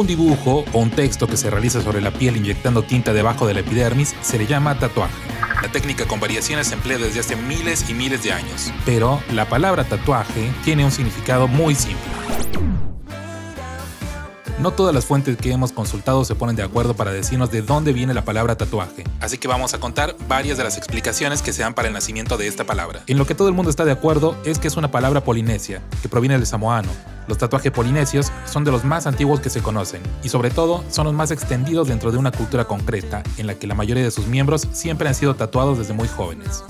Un dibujo o un texto que se realiza sobre la piel inyectando tinta debajo de la epidermis se le llama tatuaje. La técnica con variaciones se emplea desde hace miles y miles de años. Pero la palabra tatuaje tiene un significado muy simple. No todas las fuentes que hemos consultado se ponen de acuerdo para decirnos de dónde viene la palabra tatuaje, así que vamos a contar varias de las explicaciones que se dan para el nacimiento de esta palabra. En lo que todo el mundo está de acuerdo es que es una palabra polinesia, que proviene del samoano. Los tatuajes polinesios son de los más antiguos que se conocen, y sobre todo son los más extendidos dentro de una cultura concreta, en la que la mayoría de sus miembros siempre han sido tatuados desde muy jóvenes.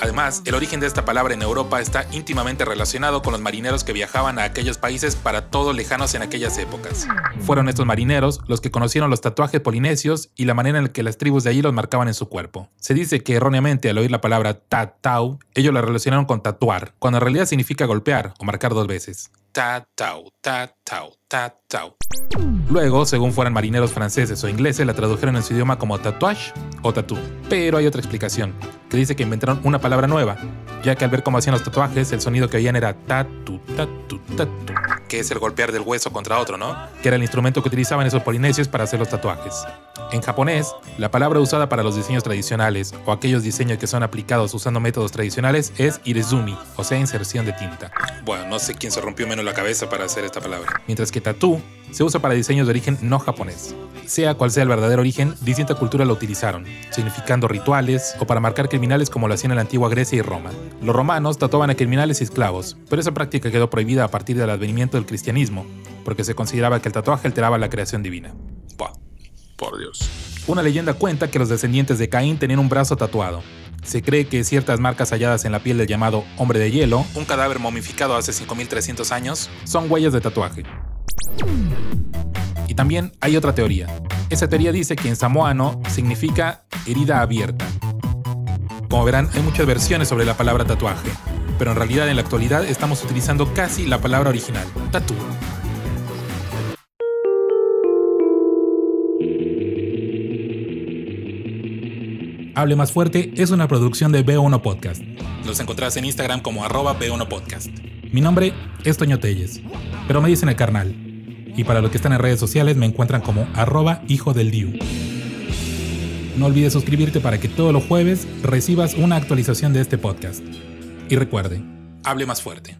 Además, el origen de esta palabra en Europa está íntimamente relacionado con los marineros que viajaban a aquellos países para todos lejanos en aquellas épocas. Fueron estos marineros los que conocieron los tatuajes polinesios y la manera en la que las tribus de allí los marcaban en su cuerpo. Se dice que erróneamente al oír la palabra tatau, ellos la relacionaron con tatuar, cuando en realidad significa golpear o marcar dos veces. Tatau, tatau, tatau. Luego, según fueran marineros franceses o ingleses, la tradujeron en su idioma como tatuage o tatú. Pero hay otra explicación, que dice que inventaron una palabra nueva, ya que al ver cómo hacían los tatuajes, el sonido que oían era tatu, tatu, tatu, que es el golpear del hueso contra otro, ¿no? Que era el instrumento que utilizaban esos polinesios para hacer los tatuajes. En japonés, la palabra usada para los diseños tradicionales o aquellos diseños que son aplicados usando métodos tradicionales es irezumi, o sea, inserción de tinta. Bueno, no sé quién se rompió menos la cabeza para hacer esta palabra. Mientras que tatú se usa para diseños de origen no japonés. Sea cual sea el verdadero origen, distintas culturas lo utilizaron, significando rituales o para marcar criminales como lo hacían en la antigua Grecia y Roma. Los romanos tatuaban a criminales y esclavos, pero esa práctica quedó prohibida a partir del advenimiento del cristianismo, porque se consideraba que el tatuaje alteraba la creación divina. Por Dios. Una leyenda cuenta que los descendientes de Caín tenían un brazo tatuado. Se cree que ciertas marcas halladas en la piel del llamado hombre de hielo, un cadáver momificado hace 5300 años, son huellas de tatuaje. Y también hay otra teoría. Esa teoría dice que en samoano significa herida abierta. Como verán, hay muchas versiones sobre la palabra tatuaje, pero en realidad en la actualidad estamos utilizando casi la palabra original, tatu. Hable Más Fuerte es una producción de B1 Podcast. Los encontrás en Instagram como arroba B1 Podcast. Mi nombre es Toño Telles, pero me dicen el carnal. Y para los que están en redes sociales me encuentran como arroba hijo del Diu. No olvides suscribirte para que todos los jueves recibas una actualización de este podcast. Y recuerde, hable más fuerte.